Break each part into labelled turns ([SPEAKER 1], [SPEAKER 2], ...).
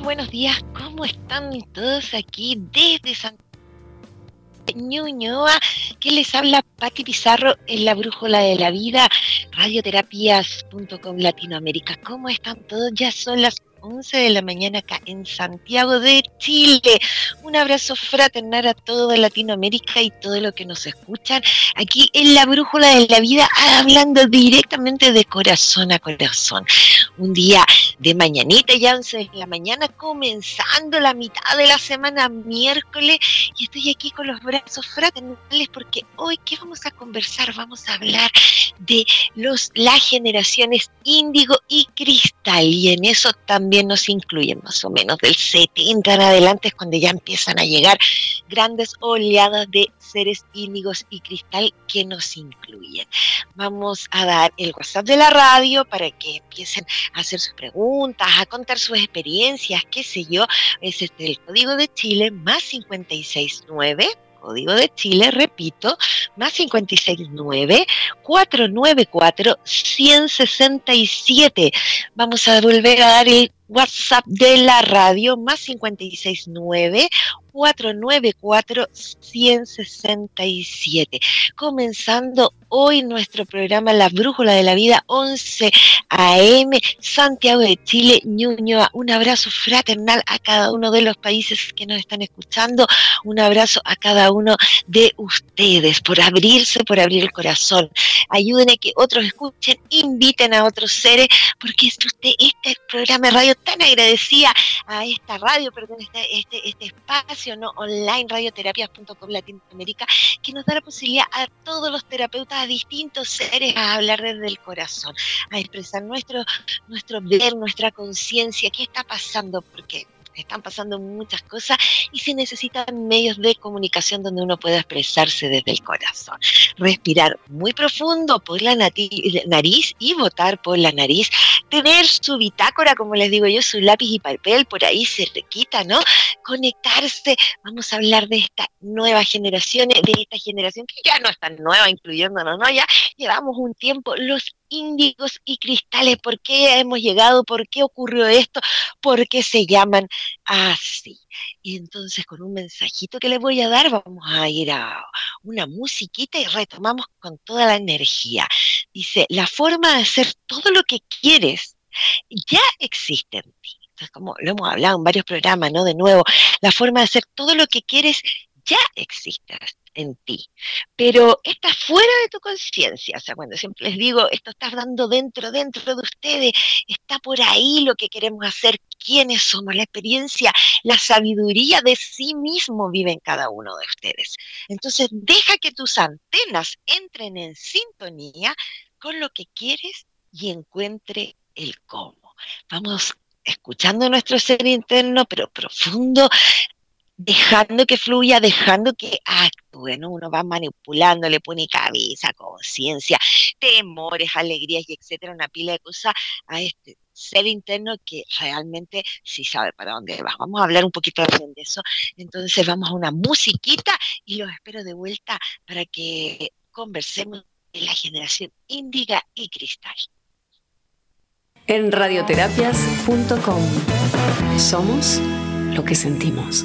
[SPEAKER 1] Buenos días. ¿Cómo están todos aquí desde Santa Ñuñoa? Que les habla Pati Pizarro en la Brújula de la Vida, radioterapias.com Latinoamérica. ¿Cómo están todos? Ya son las 11 de la mañana acá en Santiago de Chile. Un abrazo fraternal a toda Latinoamérica y todo lo que nos escuchan aquí en la Brújula de la Vida, hablando directamente de corazón a corazón. Un día de mañanita, ya 11 de la mañana, comenzando la mitad de la semana, miércoles, y estoy aquí con los brazos fraternales porque hoy, ¿qué vamos a conversar? Vamos a hablar de los, las generaciones índigo y cristal, y en eso también nos incluyen más o menos del 70 en adelante, es cuando ya empiezan a llegar grandes oleadas de seres índigos y cristal que nos incluyen. Vamos a dar el WhatsApp de la radio para que empiecen hacer sus preguntas, a contar sus experiencias, qué sé yo. Es este, el código de Chile más 569 código de Chile, repito, más 569 494 167. Vamos a volver a dar el WhatsApp de la radio, más 569 494-167. Comenzando hoy nuestro programa La Brújula de la Vida, 11 AM, Santiago de Chile, Ñuñoa. Un abrazo fraternal a cada uno de los países que nos están escuchando. Un abrazo a cada uno de ustedes por abrirse, por abrir el corazón. Ayuden a que otros escuchen, inviten a otros seres, porque es usted, este programa de radio tan agradecida a esta radio, perdón, este, este, este espacio ¿no? online, radioterapias.com Latinoamérica, que nos da la posibilidad a todos los terapeutas, a distintos seres, a hablar desde el corazón, a expresar nuestro, nuestro ver, nuestra conciencia, qué está pasando, porque están pasando muchas cosas y se necesitan medios de comunicación donde uno pueda expresarse desde el corazón. Respirar muy profundo por la nariz y votar por la nariz. Tener su bitácora, como les digo yo, su lápiz y papel por ahí cerquita, ¿no? Conectarse. Vamos a hablar de esta nueva generación, de esta generación que ya no es tan nueva, incluyéndonos, ¿no? Ya llevamos un tiempo. Los índigos y cristales, ¿por qué hemos llegado? ¿Por qué ocurrió esto? ¿Por qué se llaman así? Y entonces con un mensajito que les voy a dar vamos a ir a una musiquita y retomamos con toda la energía. Dice, la forma de hacer todo lo que quieres ya existe en ti. Entonces, como lo hemos hablado en varios programas, ¿no? De nuevo, la forma de hacer todo lo que quieres ya existe en ti, pero está fuera de tu conciencia. O sea, cuando siempre les digo, esto está dando dentro, dentro de ustedes, está por ahí lo que queremos hacer, quiénes somos, la experiencia, la sabiduría de sí mismo vive en cada uno de ustedes. Entonces, deja que tus antenas entren en sintonía con lo que quieres y encuentre el cómo. Vamos escuchando nuestro ser interno, pero profundo, dejando que fluya, dejando que actúe, ¿no? Uno va manipulando, le pone cabeza, conciencia, temores, alegrías y etcétera, una pila de cosas a este ser interno que realmente sí sabe para dónde va. Vamos a hablar un poquito también de eso. Entonces vamos a una musiquita y los espero de vuelta para que conversemos de la generación índiga y cristal.
[SPEAKER 2] En radioterapias.com somos lo que sentimos.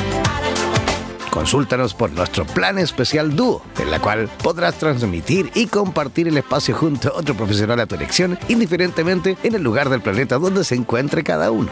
[SPEAKER 3] Consúltanos por nuestro plan especial Dúo, en la cual podrás transmitir y compartir el espacio junto a otro profesional a tu elección, indiferentemente en el lugar del planeta donde se encuentre cada uno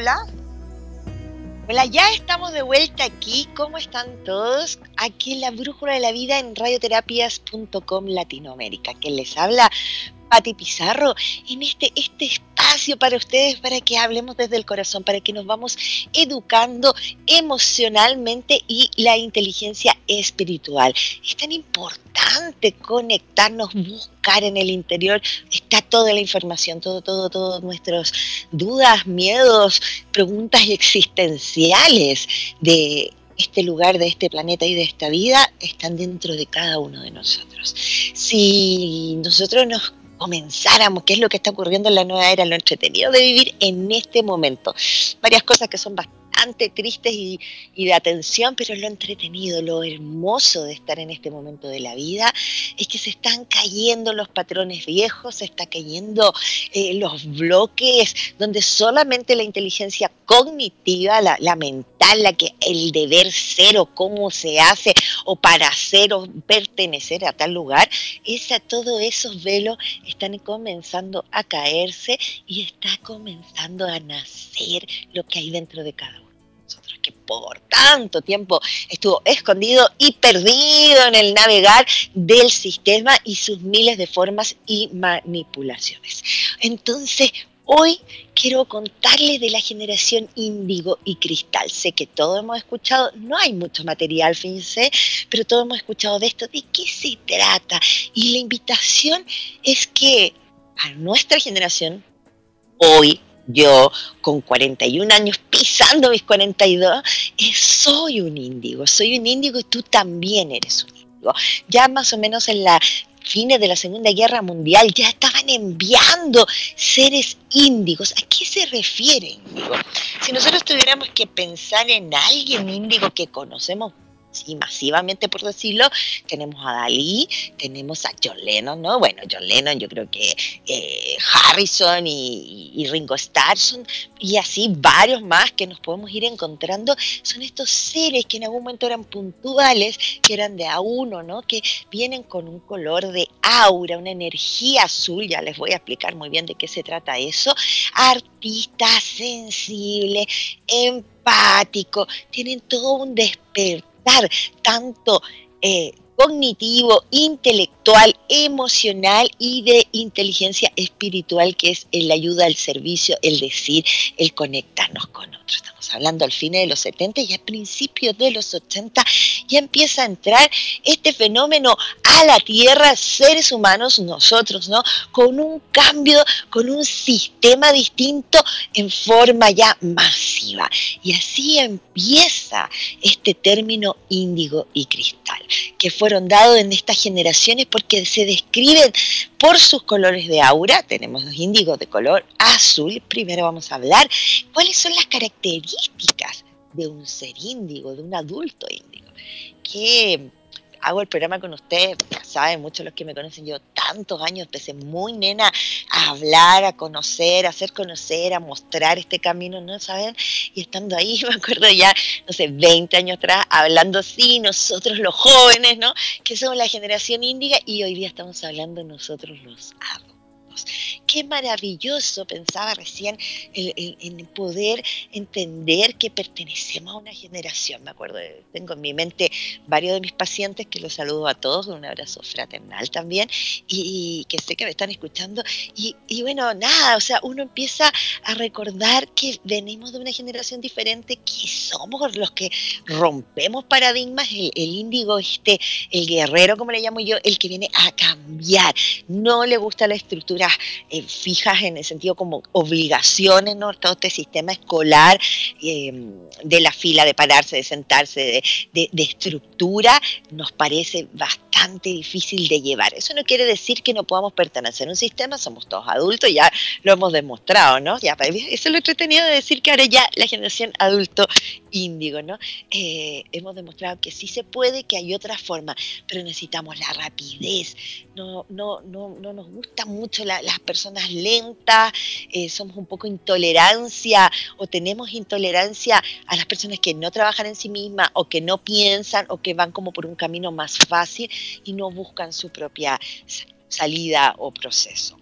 [SPEAKER 1] Hola. Hola, ya estamos de vuelta aquí. ¿Cómo están todos? Aquí en la Brújula de la Vida en radioterapias.com Latinoamérica. Que les habla Pati Pizarro en este, este espacio para ustedes, para que hablemos desde el corazón, para que nos vamos educando emocionalmente y la inteligencia espiritual. Es tan importante conectarnos, buscar en el interior, está toda la información, todo, todo, todas nuestras dudas, miedos, preguntas existenciales de este lugar, de este planeta y de esta vida están dentro de cada uno de nosotros. Si nosotros nos comenzáramos, qué es lo que está ocurriendo en la nueva era, lo entretenido de vivir en este momento. Varias cosas que son bastante tristes y, de atención, pero lo entretenido, lo hermoso de estar en este momento de la vida es que se están cayendo los patrones viejos, se está cayendo eh, los bloques donde solamente la inteligencia cognitiva, la, mental, la que el deber ser o cómo se hace o para ser o pertenecer a tal lugar, esa, todos esos velos están comenzando a caerse y está comenzando a nacer lo que hay dentro de cada uno por tanto tiempo estuvo escondido y perdido en el navegar del sistema y sus miles de formas y manipulaciones. Entonces, hoy quiero contarles de la generación índigo y cristal. Sé que todos hemos escuchado, no hay mucho material, fíjense, pero todos hemos escuchado de esto, de qué se trata. Y la invitación es que a nuestra generación, hoy, yo con 41 años, pisando mis 42, eh, soy un índigo, soy un índigo y tú también eres un índigo. Ya más o menos en la fines de la Segunda Guerra Mundial ya estaban enviando seres índigos. ¿A qué se refiere índigo? Si nosotros tuviéramos que pensar en alguien índigo que conocemos sí, masivamente por decirlo, tenemos a Dalí, tenemos a John Lennon, ¿no? Bueno, John Lennon, yo creo que eh, Harrison y, Ringo Starr son, y así varios más que nos podemos ir encontrando, son estos seres que en algún momento eran puntuales, que eran de a uno, ¿no? Que vienen con un color de aura, una energía azul, ya les voy a explicar muy bien de qué se trata eso, artistas sensibles, empáticos, tienen todo un despertar tanto eh, cognitivo, intelectual, emocional y de inteligencia espiritual, que es el ayuda al servicio, el decir, el conectarnos con otros. Estamos hablando al fin de los 70 y a principios de los 80 ya empieza a entrar este fenómeno a la Tierra, seres humanos, nosotros, ¿no? Con un cambio, con un sistema distinto en forma ya masiva. Y así empieza este término índigo y cristal, que fue fueron en estas generaciones porque se describen por sus colores de aura. Tenemos los índigos de color azul. Primero vamos a hablar cuáles son las características de un ser índigo, de un adulto índigo. Que hago el programa con ustedes, ya saben, muchos de los que me conocen, yo tantos años empecé muy nena a hablar, a conocer, a hacer conocer, a mostrar este camino, ¿no saben? Y estando ahí, me acuerdo ya, no sé, 20 años atrás, hablando así, nosotros los jóvenes, ¿no? Que somos la generación índiga y hoy día estamos hablando nosotros los adultos. Qué maravilloso, pensaba recién, en poder entender que pertenecemos a una generación. Me acuerdo, tengo en mi mente varios de mis pacientes que los saludo a todos un abrazo fraternal también y, que sé que me están escuchando. Y, bueno, nada, o sea, uno empieza a recordar que venimos de una generación diferente, que somos los que rompemos paradigmas, el, el índigo, este, el guerrero, como le llamo yo, el que viene a cambiar. No le gusta la estructura eh, fijas en el sentido como obligaciones, ¿no? Todo este sistema escolar em, de la fila, de pararse, de sentarse, de, estructura, nos parece bastante difícil de llevar. Eso no quiere decir que no podamos pertenecer a un sistema, somos todos adultos, ya lo hemos demostrado, ¿no? Ya, eso es lo entretenido de decir que ahora ya la generación adulto índigo, ¿no? Eh, hemos demostrado que sí se puede, que hay otra forma, pero necesitamos la rapidez. No, no, no, no nos gusta mucho la, las personas lentas, eh, somos un poco intolerancia o tenemos intolerancia a las personas que no trabajan en sí mismas o que no piensan o que van como por un camino más fácil y no buscan su propia salida o proceso.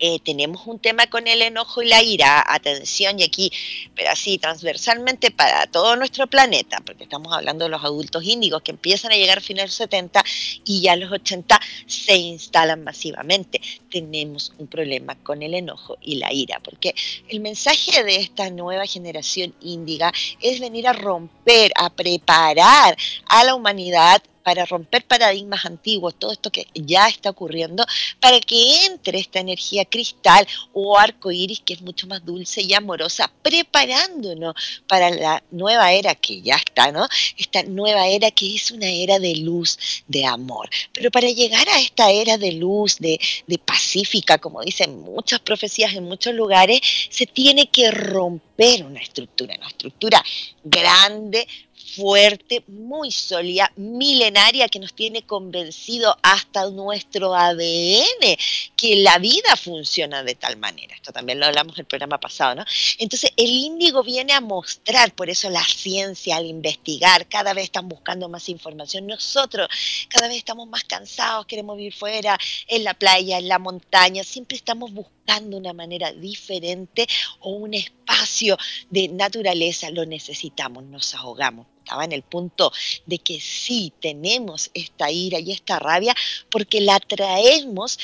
[SPEAKER 1] Eh, tenemos un tema con el enojo y la ira, atención, y aquí, pero así transversalmente para todo nuestro planeta, porque estamos hablando de los adultos índigos que empiezan a llegar a finales 70 y ya los 80 se instalan masivamente. Tenemos un problema con el enojo y la ira, porque el mensaje de esta nueva generación índiga es venir a romper, a preparar a la humanidad para romper paradigmas antiguos, todo esto que ya está ocurriendo, para que entre esta energía cristal o arco iris que es mucho más dulce y amorosa, preparándonos para la nueva era que ya está, ¿no? Esta nueva era que es una era de luz, de amor. Pero para llegar a esta era de luz, de, de pacífica, como dicen muchas profecías en muchos lugares, se tiene que romper una estructura, una estructura grande, fuerte, muy sólida, milenaria, que nos tiene convencido hasta nuestro ADN que la vida funciona de tal manera. Esto también lo hablamos en el programa pasado, ¿no? Entonces, el índigo viene a mostrar, por eso la ciencia, al investigar, cada vez están buscando más información. Nosotros cada vez estamos más cansados, queremos vivir fuera, en la playa, en la montaña, siempre estamos buscando una manera diferente o un espacio de naturaleza, lo necesitamos, nos ahogamos. Estaba en el punto de que sí tenemos esta ira y esta rabia porque la traemos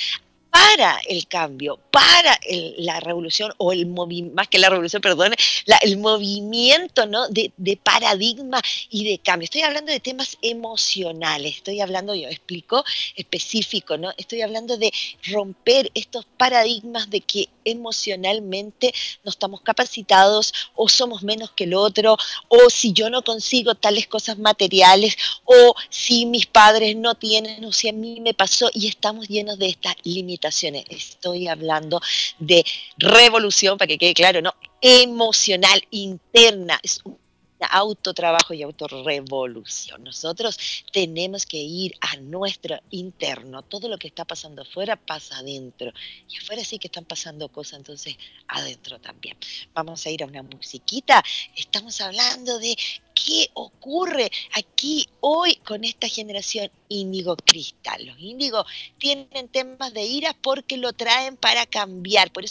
[SPEAKER 1] para el cambio, para la revolución, o el movimiento, más que la revolución, perdón, el movimiento ¿no? de, paradigma y de cambio. Estoy hablando de temas emocionales, estoy hablando, yo explico, específico, ¿no? Estoy hablando de romper estos paradigmas de que emocionalmente no estamos capacitados o somos menos que el otro, o si yo no consigo tales cosas materiales, o si mis padres no tienen, o si a mí me pasó, y estamos llenos de estas Estoy hablando de revolución, para que quede claro, ¿no? Emocional, interna. Es un autotrabajo y autorrevolución. Nosotros tenemos que ir a nuestro interno. Todo lo que está pasando afuera pasa adentro. Y afuera sí que están pasando cosas, entonces adentro también. Vamos a ir a una musiquita. Estamos hablando de qué ocurre aquí hoy con esta generación índigo cristal. Los índigos tienen temas de ira porque lo traen para cambiar. Por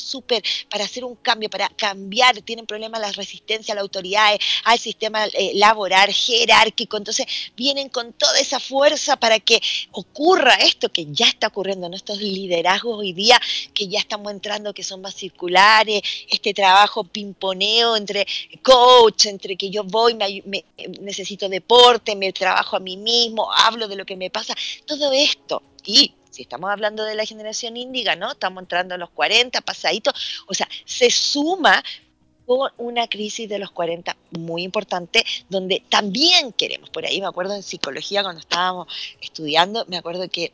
[SPEAKER 1] súper para hacer un cambio, para cambiar, tienen problemas la resistencia a la autoridad, al sistema eh, laboral, jerárquico, entonces vienen con toda esa fuerza para que ocurra esto que ya está ocurriendo, en estos liderazgos hoy día que ya estamos entrando, que son más circulares, este trabajo pimponeo entre coach, entre que yo voy, me, necesito deporte, me trabajo a mí mismo, hablo de lo que me pasa, todo esto. Y estamos hablando de la generación índiga, ¿no? Estamos entrando a los 40, pasaditos, o sea, se suma con una crisis de los 40 muy importante, donde también queremos, por ahí me acuerdo en psicología cuando estábamos estudiando, me acuerdo que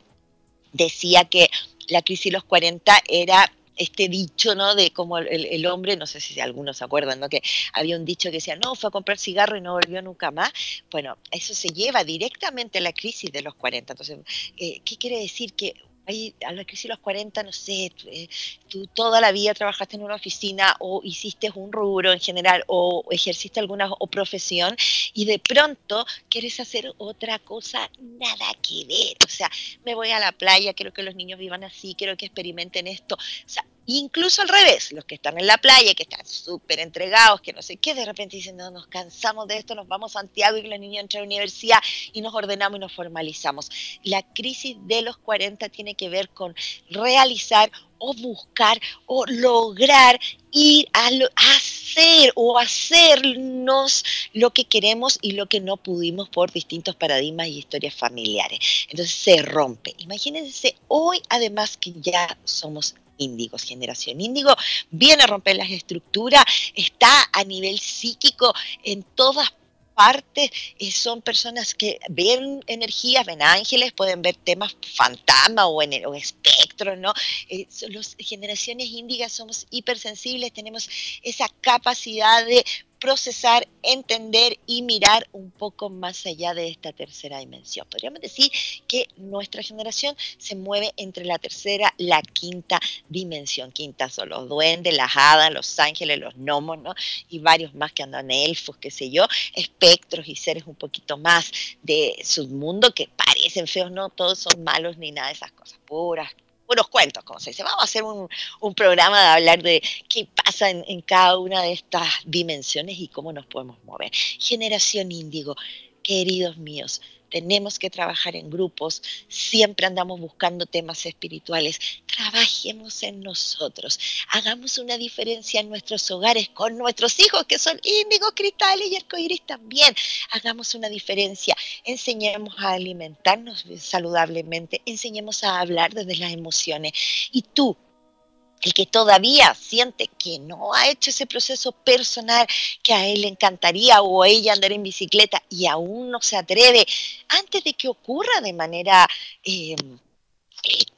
[SPEAKER 1] decía que la crisis de los 40 era este dicho, ¿no? De cómo el, hombre, no sé si algunos se acuerdan, ¿no? Que había un dicho que decía, no, fue a comprar cigarro y no volvió nunca más. Bueno, eso se lleva directamente a la crisis de los 40. Entonces, eh, ¿qué quiere decir? Que ahí a la crisis de los 40, no sé, eh, tú toda la vida trabajaste en una oficina o hiciste un rubro en general o ejerciste alguna profesión y de pronto quieres hacer otra cosa, nada que ver. O sea, me voy a la playa, quiero que los niños vivan así, quiero que experimenten esto. O sea, Incluso al revés, los que están en la playa, que están súper entregados, que no sé qué, de repente dicen, no, nos cansamos de esto, nos vamos a Santiago y los niños entran a la universidad y nos ordenamos y nos formalizamos. La crisis de los 40 tiene que ver con realizar o buscar o lograr ir a, hacer o hacernos lo que queremos y lo que no pudimos por distintos paradigmas y historias familiares. Entonces se rompe. Imagínense hoy además que ya somos índigos, generación índigo, viene a romper las estructuras, está a nivel psíquico en todas partes, eh, son personas que ven energías, ven ángeles, pueden ver temas fantasma o en el espectro, ¿no? Eh, los generaciones índigas somos hipersensibles, tenemos esa capacidad de procesar, entender y mirar un poco más allá de esta tercera dimensión. Podríamos decir que nuestra generación se mueve entre la tercera, la quinta dimensión. Quinta son los duendes, las hadas, los ángeles, los gnomos, ¿no? Y varios más que andan elfos, qué sé yo, espectros y seres un poquito más de submundo que parecen feos, no todos son malos ni nada de esas cosas, puras unos cuentos, como se dice. Vamos a hacer un, programa de hablar de qué pasa en, en, cada una de estas dimensiones y cómo nos podemos mover. Generación índigo, queridos míos, tenemos que trabajar en grupos, siempre andamos buscando temas espirituales, trabajemos en nosotros, hagamos una diferencia en nuestros hogares con nuestros hijos que son índigos, cristales y arcoíris también, hagamos una diferencia, enseñemos a alimentarnos saludablemente, enseñemos a hablar desde las emociones. Y tú el que todavía siente que no ha hecho ese proceso personal que a él le encantaría o a ella andar en bicicleta y aún no se atreve, antes de que ocurra de manera eh,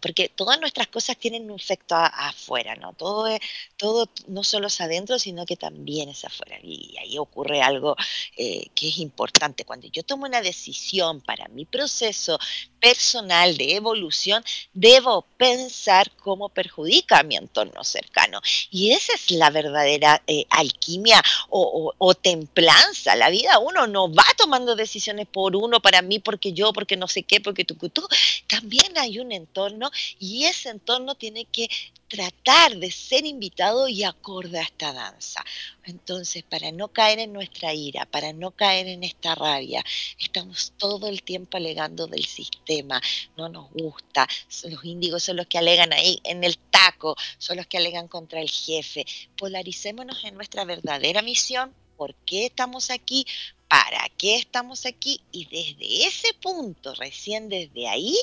[SPEAKER 1] porque todas nuestras cosas tienen un efecto afuera, ¿no? Todo, todo no solo es adentro, sino que también es afuera. Y ahí ocurre algo eh, que es importante. Cuando yo tomo una decisión para mi proceso personal de evolución, debo pensar cómo perjudica a mi entorno cercano. Y esa es la verdadera eh, alquimia o, o, templanza. La vida uno no va tomando decisiones por uno, para mí, porque yo, porque no sé qué, porque tú, tú. También hay un entorno y ese entorno tiene que tratar de ser invitado y acorde a esta danza. Entonces, para no caer en nuestra ira, para no caer en esta rabia, estamos todo el tiempo alegando del sistema, no nos gusta, los índigos son los que alegan ahí en el taco, son los que alegan contra el jefe. Polaricémonos en nuestra verdadera misión, por qué estamos aquí, para qué estamos aquí y desde ese punto, recién desde ahí,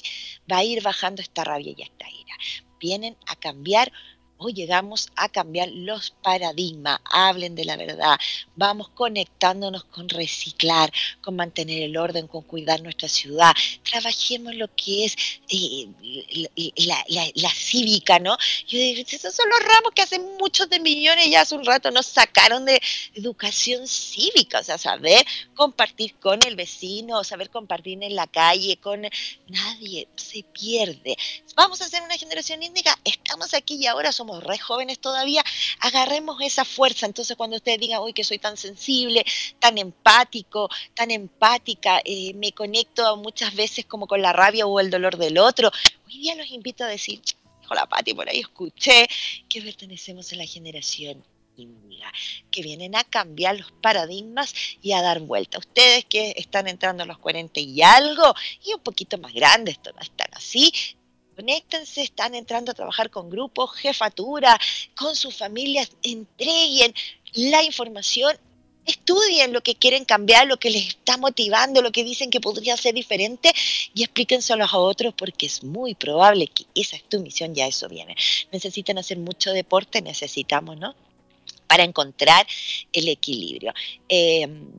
[SPEAKER 1] va a ir bajando esta rabia y esta ira. Vienen a cambiar Hoy llegamos a cambiar los paradigmas, hablen de la verdad, vamos conectándonos con reciclar, con mantener el orden, con cuidar nuestra ciudad, trabajemos lo que es eh, la, cívica, ¿no? Yo digo, esos son los ramos que hace muchos de millones ya hace un rato nos sacaron de educación cívica, o sea, saber compartir con el vecino, saber compartir en la calle, con nadie, se pierde. Vamos a ser una generación índica, estamos aquí y ahora somos somos re jóvenes todavía, agarremos esa fuerza. Entonces cuando ustedes digan, uy, que soy tan sensible, tan empático, tan empática, eh, me conecto muchas veces como con la rabia o el dolor del otro, hoy día los invito a decir, hola Pati, por ahí escuché que pertenecemos a la generación que vienen a cambiar los paradigmas y a dar vuelta. Ustedes que están entrando a los 40 y algo, y un poquito más grandes, no están así, conéctense, están entrando a trabajar con grupos, jefatura, con sus familias, entreguen la información, estudien lo que quieren cambiar, lo que les está motivando, lo que dicen que podría ser diferente y explíquenselo a otros porque es muy probable que esa es tu misión, ya eso viene. Necesitan hacer mucho deporte, necesitamos, ¿no? para encontrar el equilibrio. Em,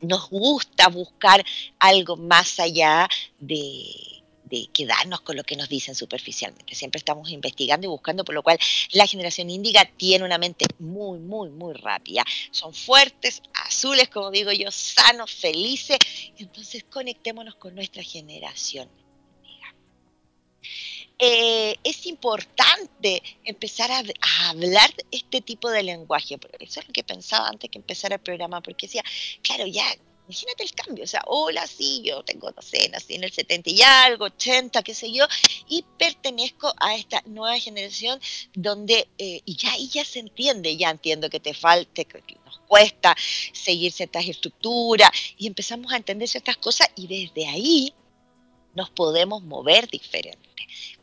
[SPEAKER 1] nos gusta buscar algo más allá de, quedarnos con lo que nos dicen superficialmente. Siempre estamos investigando y buscando, por lo cual la generación índiga tiene una mente muy, muy, muy rápida. Son fuertes, azules, como digo yo, sanos, felices. Entonces conectémonos con nuestra generación eh, es importante empezar a, hablar este tipo de lenguaje. Eso es lo que pensaba antes que empezara el programa, porque decía, claro, ya, imagínate el cambio, o sea, hola, sí, yo tengo, no en el 70 y algo, 80, qué sé yo, y pertenezco a esta nueva generación donde, eh, y ya y ya se entiende, ya entiendo que te falte, que nos cuesta seguir ciertas estructuras, y empezamos a entender ciertas cosas, y desde ahí nos podemos mover diferente.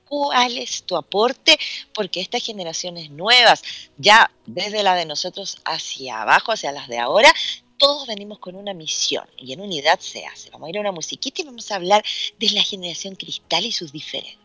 [SPEAKER 1] Cuál es tu aporte, porque estas generaciones nuevas, ya desde la de nosotros hacia abajo, hacia las de ahora, todos venimos con una misión y en unidad se hace. Vamos a ir a una musiquita y vamos a hablar de la generación cristal y sus diferencias.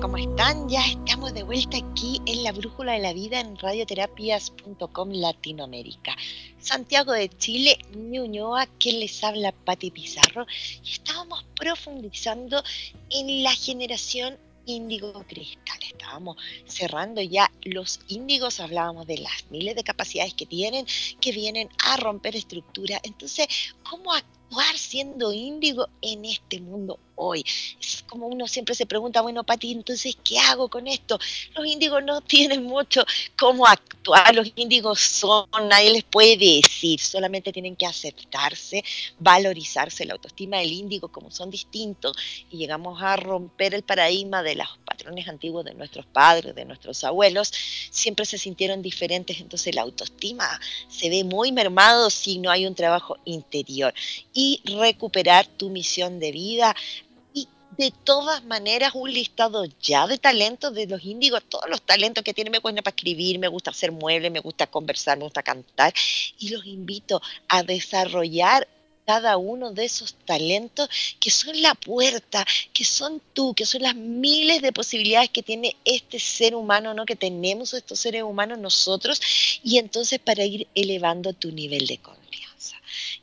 [SPEAKER 1] ¿Cómo están? Ya estamos de vuelta aquí en la Brújula de la Vida en radioterapias.com Latinoamérica. Santiago de Chile, Ñuñoa, que les habla Pati Pizarro, y estábamos profundizando en la generación índigo cristal. Estábamos cerrando ya los índigos, hablábamos de las miles de capacidades que tienen, que vienen a romper estructura. Entonces, ¿cómo actuar siendo índigo en este mundo hoy. Es como uno siempre se pregunta, bueno, Pati, entonces, ¿qué hago con esto? Los índigos no tienen mucho cómo actuar, los índigos son, nadie les puede decir, solamente tienen que aceptarse, valorizarse la autoestima del índigo como son distintos y llegamos a romper el paradigma de los patrones antiguos de nuestros padres, de nuestros abuelos, siempre se sintieron diferentes, entonces la autoestima se ve muy mermado si no hay un trabajo interior y recuperar tu misión de vida, de todas maneras un listado ya de talentos de los índigos, todos los talentos que tienen, me cuenta para escribir, me gusta hacer muebles, me gusta conversar, me gusta cantar, y los invito a desarrollar cada uno de esos talentos que son la puerta, que son tú, que son las miles de posibilidades que tiene este ser humano, ¿no? Que tenemos estos seres humanos nosotros, y entonces para ir elevando tu nivel de confianza.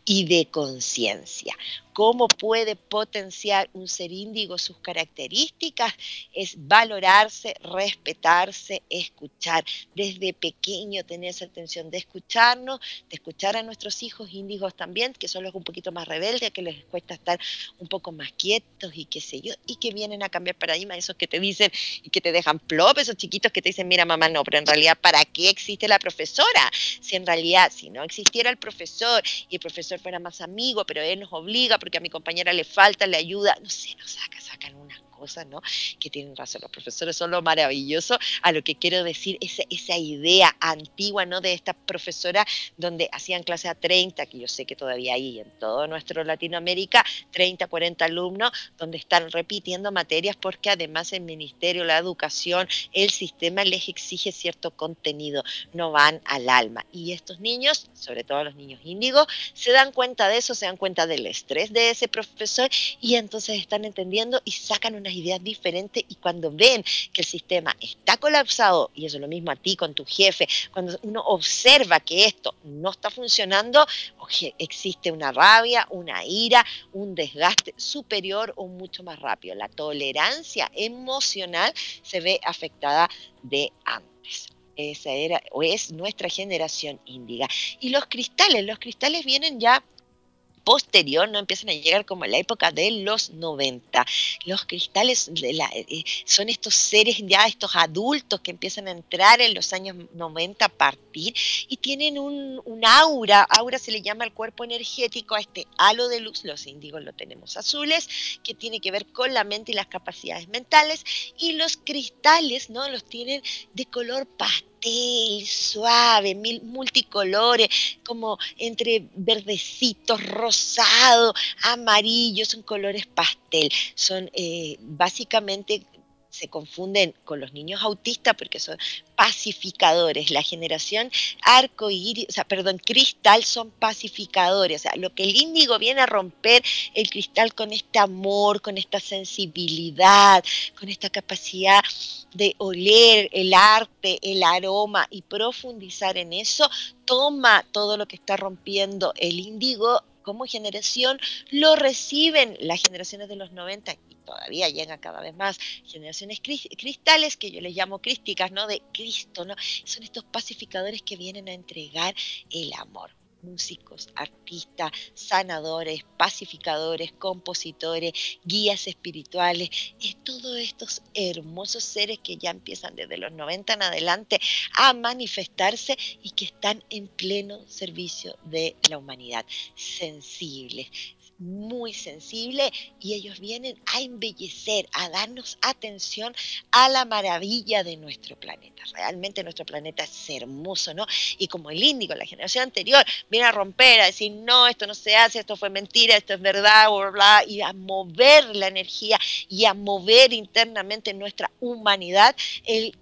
[SPEAKER 1] Y de conciencia. ¿Cómo puede potenciar un ser índigo sus características? Es valorarse, respetarse, escuchar. Desde pequeño tener esa atención de escucharnos, de escuchar a nuestros hijos índigos también, que son los un poquito más rebeldes, que les cuesta estar un poco más quietos y qué sé yo, y que vienen a cambiar paradigma, esos que te dicen y que te dejan plop, esos chiquitos que te dicen, mira mamá, no, pero en realidad, ¿para qué existe la profesora? Si en realidad, si no existiera el profesor y profesor fuera más amigo, pero él nos obliga, porque a mi compañera le falta, le ayuda, no sé, nos saca, sacan unas cosas, ¿no? Que tienen razón, los profesores son lo maravilloso, a lo que quiero decir, esa, idea antigua, ¿no? De esta profesora donde hacían clase a 30, que yo sé que todavía hay en todo nuestro Latinoamérica, 30, 40 alumnos, donde están repitiendo materias porque además el ministerio, la educación, el sistema les exige cierto contenido, no van al alma. Y estos niños, sobre todo los niños índigos, se dan cuenta de eso, se dan cuenta del estrés de ese profesor y entonces están entendiendo y sacan unas ideas diferentes y cuando ven que el sistema está colapsado, y eso es lo mismo a ti con tu jefe, cuando uno observa que esto no está funcionando, existe una rabia, una ira, un desgaste superior o mucho más rápido. La tolerancia emocional se ve afectada de antes esa era o es nuestra generación índiga. Y los cristales, los cristales vienen ya posterior, no empiezan a llegar como en la época de los 90. Los cristales de la, eh, son estos seres ya, estos adultos que empiezan a entrar en los años 90 a partir y tienen un, aura, aura se le llama el cuerpo energético a este halo de luz, los índigos lo tenemos azules, que tiene que ver con la mente y las capacidades mentales, y los cristales, ¿no? Los tienen de color pastel suave, multicolores, como entre verdecitos, rosado, amarillo, son colores pastel. Son eh, básicamente se confunden con los niños autistas porque son pacificadores. La generación arcoíris, o sea, perdón, cristal son pacificadores. O sea, lo que el índigo viene a romper el cristal con este amor, con esta sensibilidad, con esta capacidad de oler el arte, el aroma y profundizar en eso, toma todo lo que está rompiendo el índigo como generación, lo reciben las generaciones de los 90 todavía llega cada vez más generaciones cristales, que yo les llamo crísticas, ¿no? De Cristo, ¿no? Son estos pacificadores que vienen a entregar el amor músicos, artistas, sanadores, pacificadores, compositores, guías espirituales, es todos estos hermosos seres que ya empiezan desde los 90 en adelante a manifestarse y que están en pleno servicio de la humanidad, sensibles, muy sensible y ellos vienen a embellecer, a darnos atención a la maravilla de nuestro planeta. Realmente nuestro planeta es hermoso, ¿no? Y como el índigo, la generación anterior, viene a romper, a decir, no, esto no se hace, esto fue mentira, esto es verdad, bla, bla, y a mover la energía y a mover internamente nuestra humanidad, el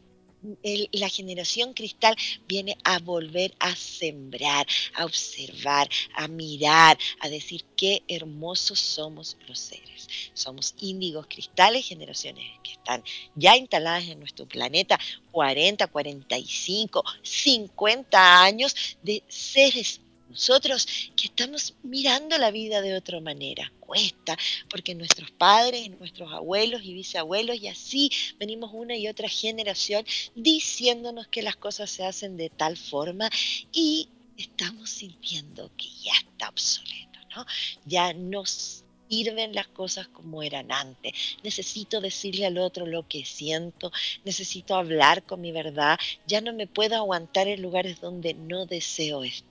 [SPEAKER 1] la generación cristal viene a volver a sembrar, a observar, a mirar, a decir qué hermosos somos los seres. Somos índigos cristales, generaciones que están ya instaladas en nuestro planeta, 40, 45, 50 años de seres nosotros que estamos mirando la vida de otra manera. Cuesta, porque nuestros padres, nuestros abuelos y bisabuelos, y así venimos una y otra generación diciéndonos que las cosas se hacen de tal forma y estamos sintiendo que ya está obsoleto, ¿no? Ya nos sirven las cosas como eran antes. Necesito decirle al otro lo que siento, necesito hablar con mi verdad, ya no me puedo aguantar en lugares donde no deseo estar.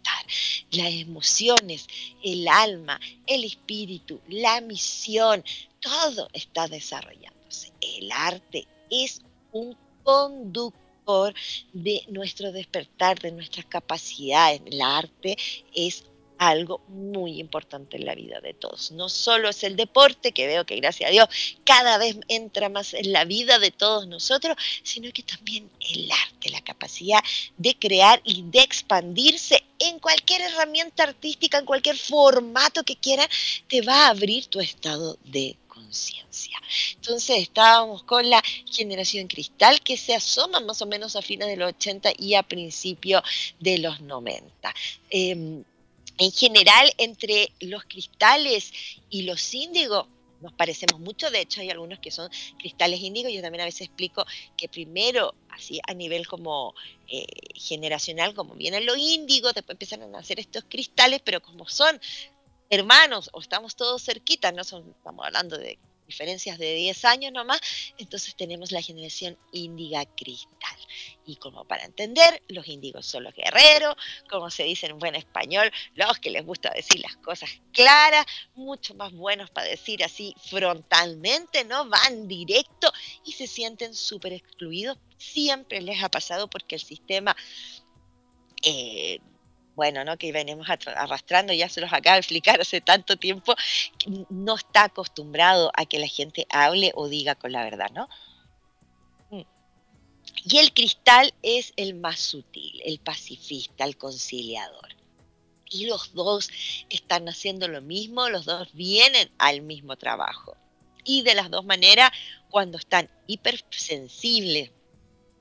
[SPEAKER 1] Las emociones, el alma, el espíritu, la misión, todo está desarrollándose. El arte es un conductor de nuestro despertar, de nuestras capacidades. El arte es algo muy importante en la vida de todos. No solo es el deporte, que veo que gracias a Dios cada vez entra más en la vida de todos nosotros, sino que también el arte, la capacidad de crear y de expandirse cualquier herramienta artística, en cualquier formato que quieras, te va a abrir tu estado de conciencia. Entonces estábamos con la generación cristal que se asoma más o menos a fines de los 80 y a principios de los 90 En general, entre los cristales y los índigos, nos parecemos mucho, de hecho hay algunos que son cristales índigos, yo también a veces explico que primero, así a nivel como eh, generacional, como vienen los índigos, después empiezan a nacer estos cristales, pero como son hermanos o estamos todos cerquitas, no son, estamos hablando de diferencias de 10 años nomás, entonces tenemos la generación índiga cristal. Y como para entender, los índigos son los guerreros, como se dice en buen español, los que les gusta decir las cosas claras, mucho más buenos para decir así frontalmente, ¿no? Van directo y se sienten súper excluidos. Siempre les ha pasado porque el sistema eh, bueno, ¿no? que venimos arrastrando, ya se los acaba de explicar hace tanto tiempo, no está acostumbrado a que la gente hable o diga con la verdad, ¿no? Mm. Y el cristal es el más sutil, el pacifista, el conciliador. Y los dos están haciendo lo mismo, los dos vienen al mismo trabajo. Y de las dos maneras, cuando están hipersensibles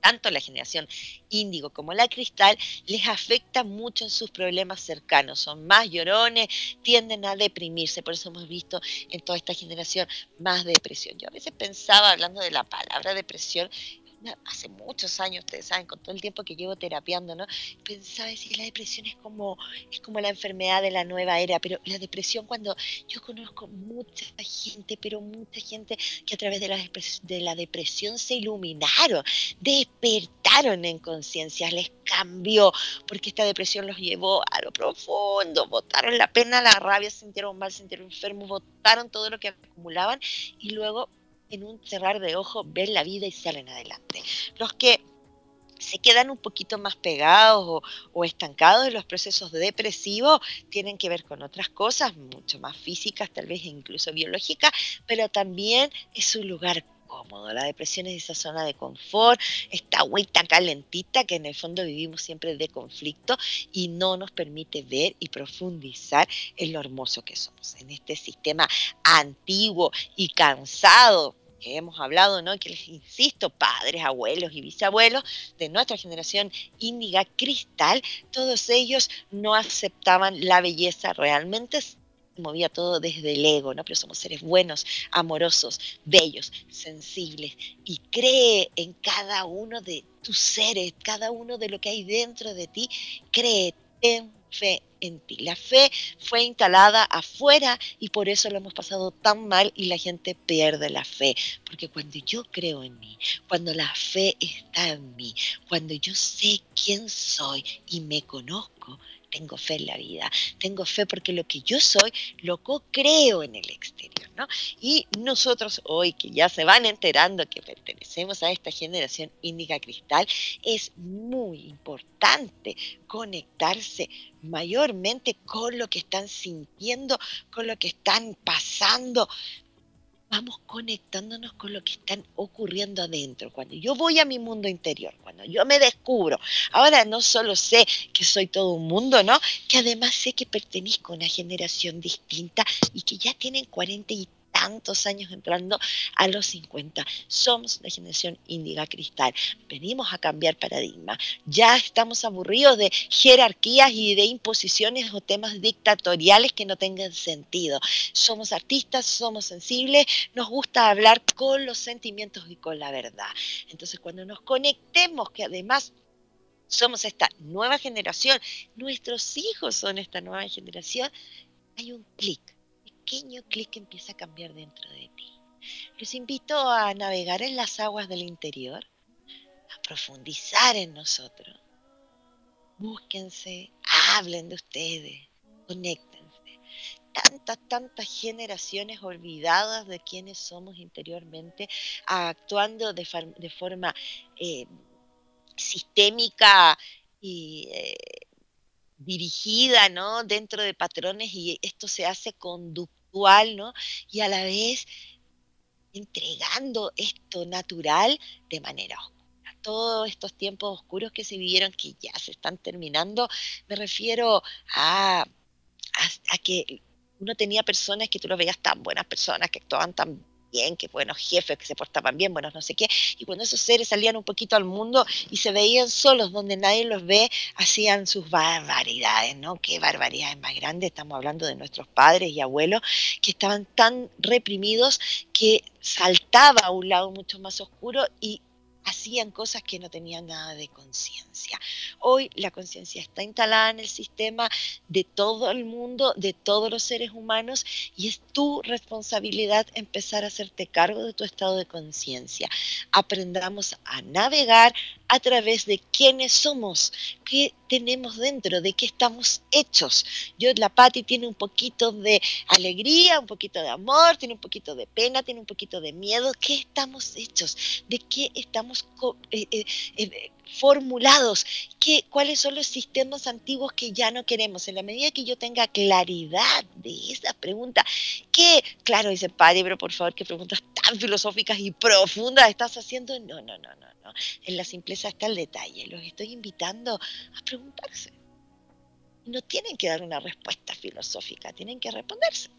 [SPEAKER 1] tanto la generación índigo como la cristal, les afecta mucho en sus problemas cercanos. Son más llorones, tienden a deprimirse. Por eso hemos visto en toda esta generación más depresión. Yo a veces pensaba, hablando de la palabra depresión, hace muchos años, ustedes saben, con todo el tiempo que llevo terapiando, ¿no? Pensaba decir, la depresión es como, es como la enfermedad de la nueva era, pero la depresión cuando yo conozco mucha gente, pero mucha gente que a través de la, de la depresión se iluminaron, despertaron en conciencia, les cambió, porque esta depresión los llevó a lo profundo, botaron la pena, la rabia, sintieron mal, sintieron enfermos, botaron todo lo que acumulaban y luego en un cerrar de ojos ven la vida y salen adelante. Los que se quedan un poquito más pegados o, estancados en los procesos depresivos tienen que ver con otras cosas, mucho más físicas, tal vez incluso biológicas, pero también es un lugar cómodo. La depresión es esa zona de confort, esta agüita calentita que en el fondo vivimos siempre de conflicto y no nos permite ver y profundizar en lo hermoso que somos. En este sistema antiguo y cansado que hemos hablado, ¿no? que les insisto, padres, abuelos y bisabuelos de nuestra generación índiga cristal, todos ellos no aceptaban la belleza realmente movía todo desde el ego, ¿no? Pero somos seres buenos, amorosos, bellos, sensibles y cree en cada uno de tus seres, cada uno de lo que hay dentro de ti, cree, en fe en ti. La fe fue instalada afuera y por eso lo hemos pasado tan mal y la gente pierde la fe. Porque cuando yo creo en mí, cuando la fe está en mí, cuando yo sé quién soy y me conozco, tengo fe en la vida, tengo fe porque lo que yo soy lo creo en el exterior, ¿no? Y nosotros hoy que ya se van enterando que pertenecemos a esta generación índica cristal, es muy importante conectarse mayormente con lo que están sintiendo, con lo que están pasando, vamos conectándonos con lo que están ocurriendo adentro. Cuando yo voy a mi mundo interior, cuando yo me descubro, ahora no solo sé que soy todo un mundo, ¿no? Que además sé que pertenezco a una generación distinta y que ya tienen 40 y tantos años entrando a los 50. Somos la generación índiga cristal. Venimos a cambiar paradigma. Ya estamos aburridos de jerarquías y de imposiciones o temas dictatoriales que no tengan sentido. Somos artistas, somos sensibles, nos gusta hablar con los sentimientos y con la verdad. Entonces, cuando nos conectemos, que además somos esta nueva generación, nuestros hijos son esta nueva generación, hay un clic pequeño clic empieza a cambiar dentro de ti. Los invito a navegar en las aguas del interior, a profundizar en nosotros. Búsquense, hablen de ustedes, conéctense. Tantas, tantas generaciones olvidadas de quienes somos interiormente, actuando de, forma eh, sistémica y eh, dirigida, ¿no? Dentro de patrones y esto se hace conductual ¿no? Y a la vez entregando esto natural de manera oscura. Todos estos tiempos oscuros que se vivieron, que ya se están terminando, me refiero a, a, que uno tenía personas que tú lo veías tan buenas personas, que actuaban tan bien, que buenos jefes, que se portaban bien, buenos no sé qué. Y cuando esos seres salían un poquito al mundo y se veían solos donde nadie los ve, hacían sus barbaridades, ¿no? Qué barbaridades más grandes. Estamos hablando de nuestros padres y abuelos que estaban tan reprimidos que saltaba a un lado mucho más oscuro y hacían cosas que no tenían nada de conciencia. Hoy la conciencia está instalada en el sistema de todo el mundo, de todos los seres humanos, y es tu responsabilidad empezar a hacerte cargo de tu estado de conciencia. Aprendamos a navegar a través de quiénes somos, qué tenemos dentro, de qué estamos hechos. Yo, la Patti tiene un poquito de alegría, un poquito de amor, tiene un poquito de pena, tiene un poquito de miedo. ¿Qué estamos hechos? ¿De qué estamos eh, eh, eh, formulados? ¿Qué, ¿Cuáles son los sistemas antiguos que ya no queremos? En la medida que yo tenga claridad de esa pregunta, ¿qué? Claro, dice Patti, pero por favor, qué preguntas tan filosóficas y profundas estás haciendo. No, no, no, no en la simpleza está el detalle. Los estoy invitando a preguntarse. No tienen que dar una respuesta filosófica, tienen que responderse.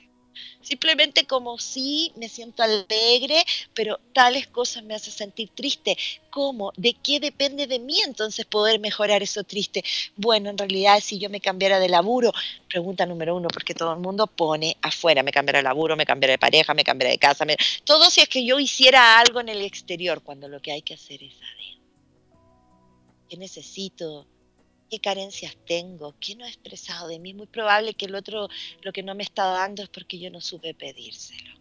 [SPEAKER 1] Simplemente como si me siento alegre, pero tales cosas me hacen sentir triste. ¿Cómo? ¿De qué depende de mí entonces poder mejorar eso triste? Bueno, en realidad si yo me cambiara de laburo, pregunta número uno, porque todo el mundo pone afuera, me cambiara de laburo, me cambiara de pareja, me cambiara de casa, todo si es que yo hiciera algo en el exterior, cuando lo que hay que hacer es saber. ¿Qué necesito? Qué carencias tengo, qué no he expresado de mí. Muy probable que el otro lo que no me está dando es porque yo no supe pedírselo.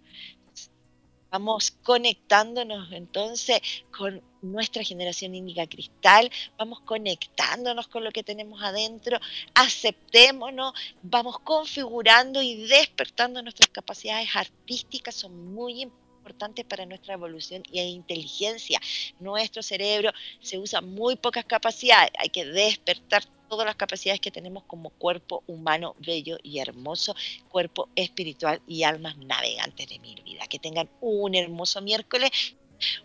[SPEAKER 1] Vamos conectándonos entonces con nuestra generación índica cristal, vamos conectándonos con lo que tenemos adentro, aceptémonos, vamos configurando y despertando nuestras capacidades artísticas, son muy importantes para nuestra evolución y inteligencia. Nuestro cerebro se usa muy pocas capacidades, hay que despertar todas las capacidades que tenemos como cuerpo humano bello y hermoso, cuerpo espiritual y almas navegantes de mi vida. Que tengan un hermoso miércoles,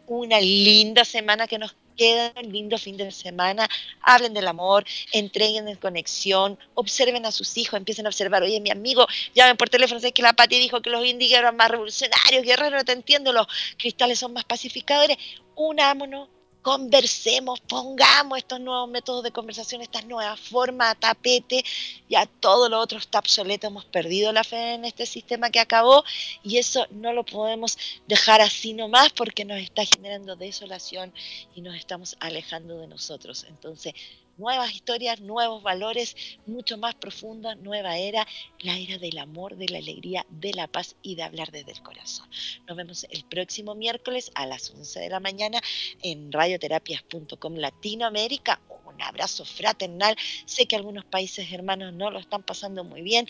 [SPEAKER 1] una linda semana que nos queda, un lindo fin de semana, hablen del amor, entreguen en conexión, observen a sus hijos, empiecen a observar, oye, mi amigo, llamen por teléfono, sé que la Pati dijo que los índigos eran más revolucionarios, guerreros, no te entiendo, los cristales son más pacificadores, unámonos, conversemos, pongamos estos nuevos métodos de conversación, estas nuevas formas, tapete, ya todo lo otro está obsoleto, hemos perdido la fe en este sistema que acabó y eso no lo podemos dejar así nomás porque nos está generando desolación y nos estamos alejando de nosotros. Entonces, nuevas historias, nuevos valores, mucho más profundos, nueva era, la era del amor, de la alegría, de la paz y de hablar desde el corazón. Nos vemos el próximo miércoles a las 11 de la mañana en radioterapias.com Latinoamérica. Un abrazo fraternal. Sé que algunos países hermanos no lo están pasando muy bien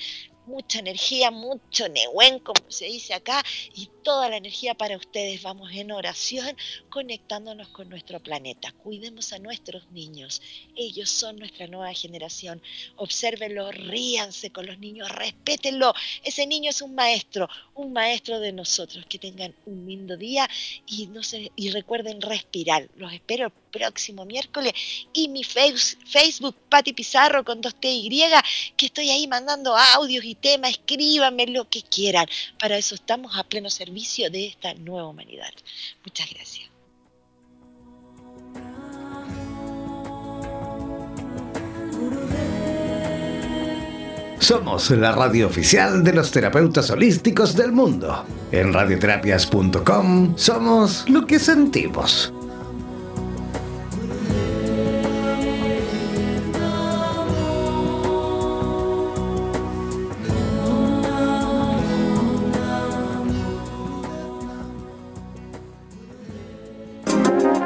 [SPEAKER 1] mucha energía, mucho nehuen, como se dice acá, y toda la energía para ustedes. Vamos en oración conectándonos con nuestro planeta. Cuidemos a nuestros niños. Ellos son nuestra nueva generación. Obsérvenlo, ríanse con los niños, respétenlo. Ese niño es un maestro, un maestro de nosotros. Que tengan un lindo día y, no se, y recuerden respirar. Los espero próximo miércoles y mi Facebook, Pati Pizarro con dos T y, que estoy ahí mandando audios y temas, escríbanme lo que quieran. Para eso estamos a pleno servicio de esta nueva humanidad. Muchas gracias.
[SPEAKER 3] Somos la radio oficial de los terapeutas holísticos del mundo. En radioterapias.com somos lo que sentimos.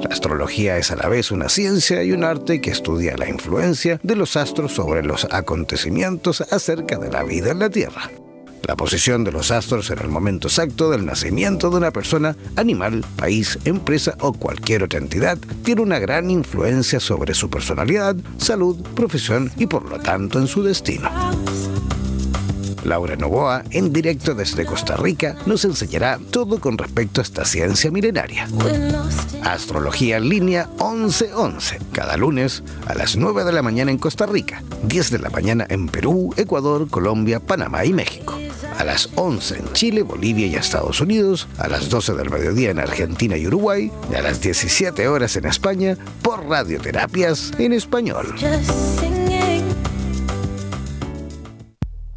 [SPEAKER 3] La astrología es a la vez una ciencia y un arte que estudia la influencia de los astros sobre los acontecimientos acerca de la vida en la Tierra. La posición de los astros en el momento exacto del nacimiento de una persona, animal, país, empresa o cualquier otra entidad tiene una gran influencia sobre su personalidad, salud, profesión y por lo tanto en su destino. Laura Novoa, en directo desde Costa Rica, nos enseñará todo con respecto a esta ciencia milenaria. Astrología en línea 1111, cada lunes a las 9 de la mañana en Costa Rica, 10 de la mañana en Perú, Ecuador, Colombia, Panamá y México. A las 11 en Chile, Bolivia y Estados Unidos, a las 12 del mediodía en Argentina y Uruguay, y a las 17 horas en España por Radioterapias en Español.